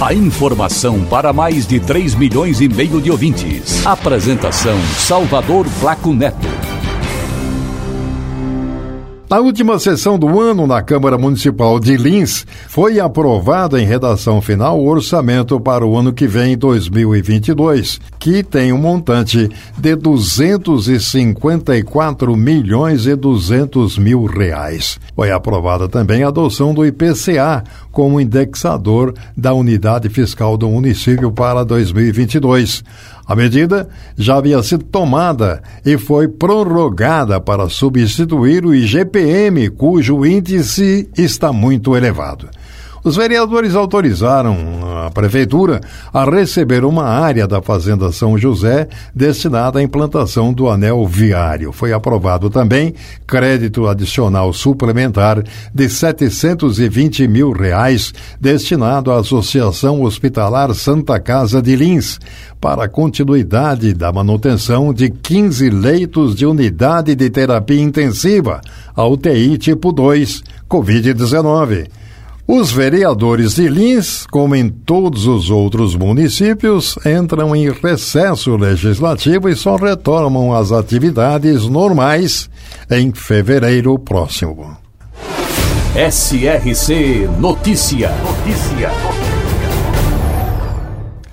A informação para mais de 3 milhões e meio de ouvintes. Apresentação Salvador Flaco Neto. Na última sessão do ano na Câmara Municipal de Lins, foi aprovado em redação final o orçamento para o ano que vem, 2022, que tem um montante de 254 milhões e 200 mil reais. Foi aprovada também a adoção do IPCA como indexador da unidade fiscal do município para 2022. A medida já havia sido tomada e foi prorrogada para substituir o IGPM, cujo índice está muito elevado. Os vereadores autorizaram a prefeitura a receber uma área da Fazenda São José destinada à implantação do anel viário. Foi aprovado também crédito adicional suplementar de 720 mil reais destinado à Associação Hospitalar Santa Casa de Lins para a continuidade da manutenção de 15 leitos de unidade de terapia intensiva, a UTI tipo 2, Covid-19. Os vereadores de Lins, como em todos os outros municípios, entram em recesso legislativo e só retomam as atividades normais em fevereiro próximo. SRC Notícia. Notícia.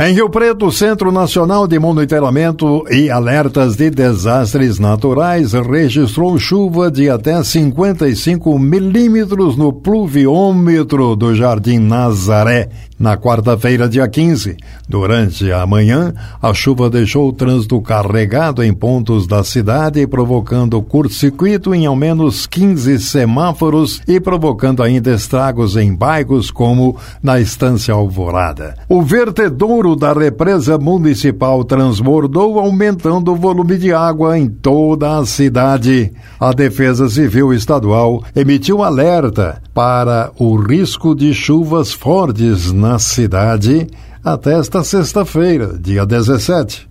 Em Rio Preto, Centro Nacional de Monitoramento e Alertas de Desastres Naturais registrou chuva de até 55 milímetros no pluviômetro do Jardim Nazaré, na quarta-feira, dia 15. Durante a manhã, a chuva deixou o trânsito carregado em pontos da cidade, provocando curto-circuito em ao menos 15 semáforos e provocando ainda estragos em bairros como na Estância Alvorada. O vertedouro da represa municipal transbordou, aumentando o volume de água em toda a cidade. A Defesa Civil Estadual emitiu alerta para o risco de chuvas fortes na cidade até esta sexta-feira, dia 17.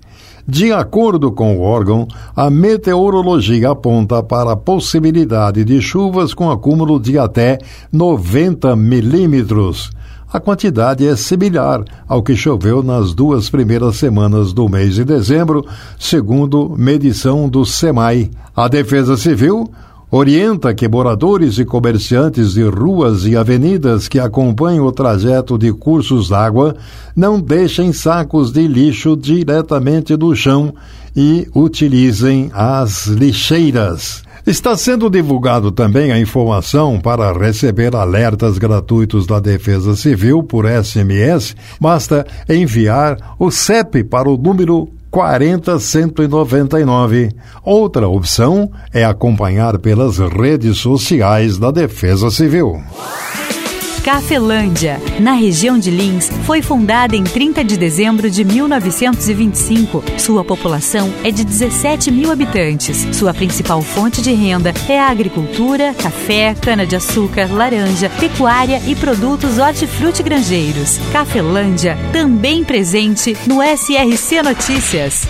De acordo com o órgão, a meteorologia aponta para a possibilidade de chuvas com acúmulo de até 90 milímetros. A quantidade é similar ao que choveu nas duas primeiras semanas do mês de dezembro, segundo medição do SEMAI. A Defesa Civil orienta que moradores e comerciantes de ruas e avenidas que acompanham o trajeto de cursos d'água não deixem sacos de lixo diretamente do chão e utilizem as lixeiras. Está sendo divulgado também a informação para receber alertas gratuitos da Defesa Civil por SMS. Basta enviar o CEP para o número 40199. Outra opção é acompanhar pelas redes sociais da Defesa Civil. Cafelândia, na região de Lins, foi fundada em 30 de dezembro de 1925. Sua população é de 17 mil habitantes. Sua principal fonte de renda é a agricultura, café, cana-de-açúcar, laranja, pecuária e produtos hortifruti-grangeiros. Cafelândia, também presente no SRC Notícias.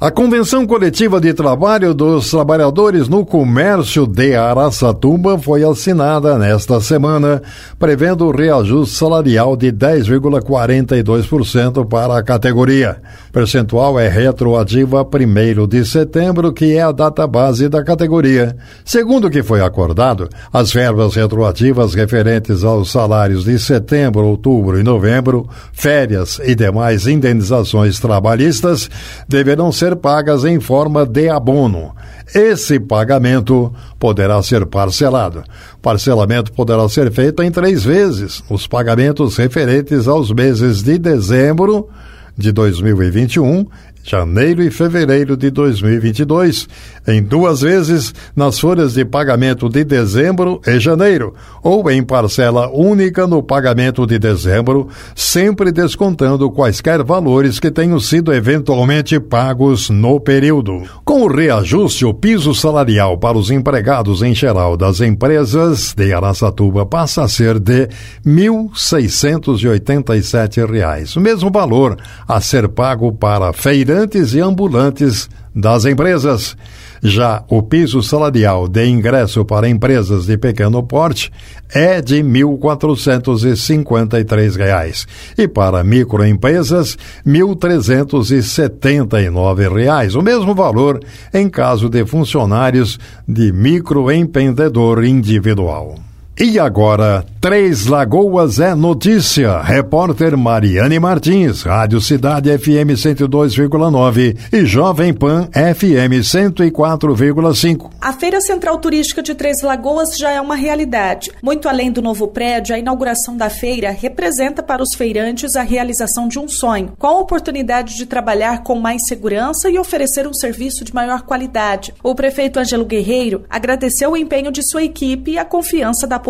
A Convenção Coletiva de Trabalho dos Trabalhadores no Comércio de Araçatuba foi assinada nesta semana, prevendo o reajuste salarial de 10,42% para a categoria. O percentual é retroativa a 1 de setembro, que é a data base da categoria. Segundo o que foi acordado, as verbas retroativas referentes aos salários de setembro, outubro e novembro, férias e demais indenizações trabalhistas deverão ser ser pagas em forma de abono. Esse pagamento poderá ser parcelado. Parcelamento poderá ser feito em três vezes. Os pagamentos referentes aos meses de dezembro de 2021, janeiro e fevereiro de 2022, em duas vezes nas folhas de pagamento de dezembro e janeiro, ou em parcela única no pagamento de dezembro, sempre descontando quaisquer valores que tenham sido eventualmente pagos no período. Com o reajuste, o piso salarial para os empregados em geral das empresas de Araçatuba passa a ser de R$ 1.687, o mesmo valor a ser pago para feirantes e ambulantes das empresas. Já o piso salarial de ingresso para empresas de pequeno porte é de R$ 1.453 e para microempresas R$ 1.379, o mesmo valor em caso de funcionários de microempreendedor individual. E agora, Três Lagoas é notícia. Repórter Mariane Martins, Rádio Cidade FM 102,9 e Jovem Pan FM 104,5. A Feira Central Turística de Três Lagoas já é uma realidade. Muito além do novo prédio, a inauguração da feira representa para os feirantes a realização de um sonho, com a oportunidade de trabalhar com mais segurança e oferecer um serviço de maior qualidade. O prefeito Ângelo Guerreiro agradeceu o empenho de sua equipe e a confiança da população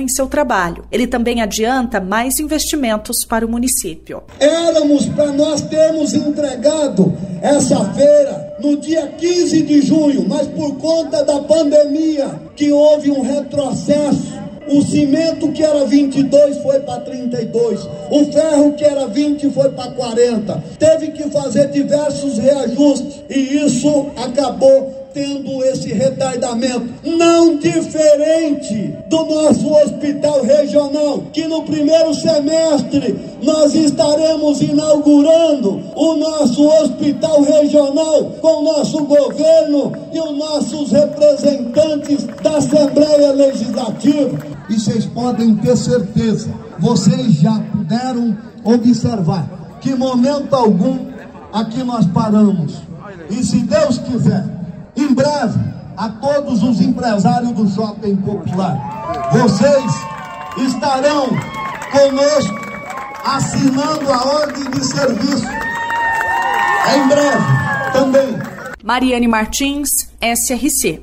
em seu trabalho. Ele também adianta mais investimentos para o município. Éramos para nós termos entregado essa feira no dia 15 de junho, mas por conta da pandemia que houve um retrocesso o cimento que era 22 foi para 32. O ferro que era 20 foi para 40. Teve que fazer diversos reajustes e isso acabou tendo esse retardamento, não diferente do nosso hospital regional, que no primeiro semestre nós estaremos inaugurando o nosso hospital regional com o nosso governo e os nossos representantes da Assembleia Legislativa. E vocês podem ter certeza, vocês já puderam observar que momento algum aqui nós paramos. E se Deus quiser, em breve, a todos os empresários do Shopping Popular. Vocês estarão conosco assinando a ordem de serviço. Em breve também. Mariane Martins, SRC.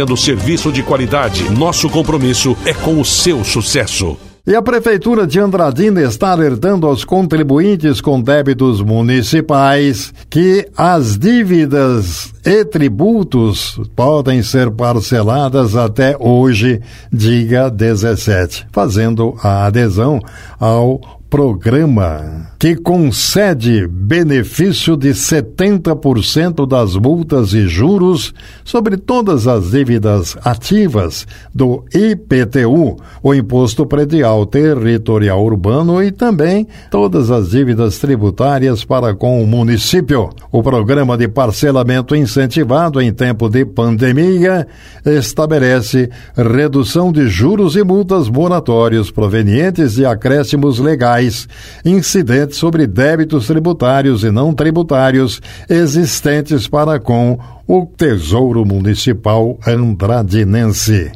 oferecendo serviço de qualidade. Nosso compromisso é com o seu sucesso. E a Prefeitura de Andradina está alertando aos contribuintes com débitos municipais que as dívidas e tributos podem ser parceladas até hoje, dia 17, fazendo a adesão ao programa que concede benefício de 70% das multas e juros sobre todas as dívidas ativas do IPTU, o Imposto Predial Territorial Urbano e também todas as dívidas tributárias para com o município. O programa de parcelamento incentivado em tempo de pandemia estabelece redução de juros e multas moratórios provenientes de acréscimos legais incidentes sobre débitos tributários e não tributários existentes para com o Tesouro Municipal Andradinense.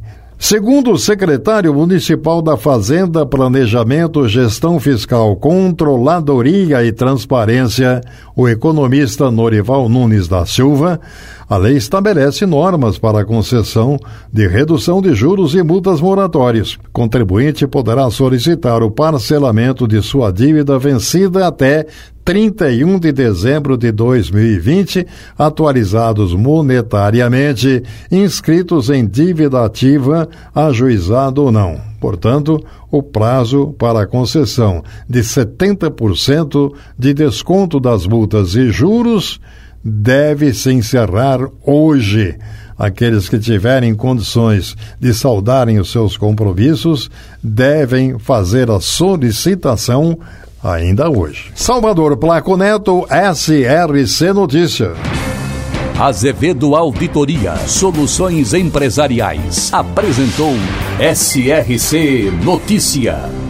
Segundo o secretário municipal da Fazenda, Planejamento, Gestão Fiscal, Controladoria e Transparência, o economista Norival Nunes da Silva, a lei estabelece normas para a concessão de redução de juros e multas moratórias. Contribuinte poderá solicitar o parcelamento de sua dívida vencida até 31 de dezembro de 2020, atualizados monetariamente, inscritos em dívida ativa, ajuizado ou não. Portanto, o prazo para a concessão de 70% de desconto das multas e juros deve se encerrar hoje. Aqueles que tiverem condições de saldarem os seus compromissos devem fazer a solicitação ainda hoje. Salvador Placo Neto, SRC Notícia. Azevedo Auditoria Soluções Empresariais apresentou SRC Notícia.